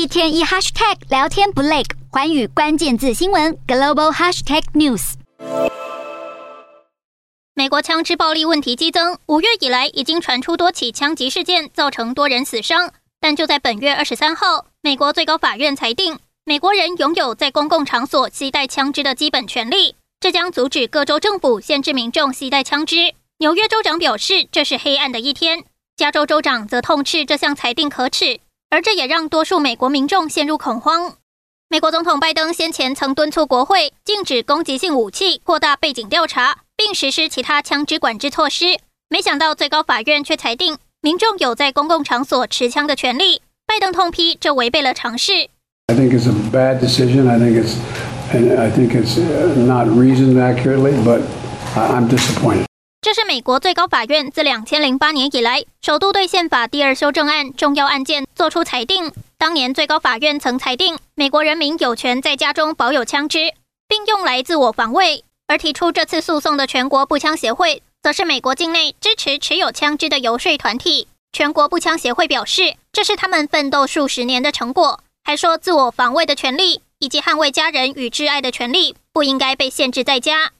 一天一 hashtag 聊天不累，寰宇关键字新闻 global hashtag news。美国枪支暴力问题激增，五月以来已经传出多起枪击事件，造成多人死伤。但就在本月二十三号，美国最高法院裁定，美国人拥有在公共场所携带枪支的基本权利，这将阻止各州政府限制民众携带枪支。纽约州长表示，这是黑暗的一天；加州州长则痛斥这项裁定可耻，而这也让多数美国民众陷入恐慌。美国总统拜登先前曾敦促国会禁止攻击性武器，扩大背景调查。并实施其他枪支管制措施，没想到最高法院却裁定民众有在公共场所持枪的权利。拜登痛批这违背了常识。I think it's a bad decision. I think it's, I think it's not reasoned accurately, but I'm disappointed. 这是美国最高法院自两千零八年以来首度对宪法第二修正案重要案件作出裁定。当年最高法院曾裁定美国人民有权在家中保有枪支，并用来自我防卫。而提出这次诉讼的全国步枪协会，则是美国境内支持持有枪支的游说团体。全国步枪协会表示，这是他们奋斗数十年的成果，还说自我防卫的权利以及捍卫家人与挚爱的权利不应该被限制在家。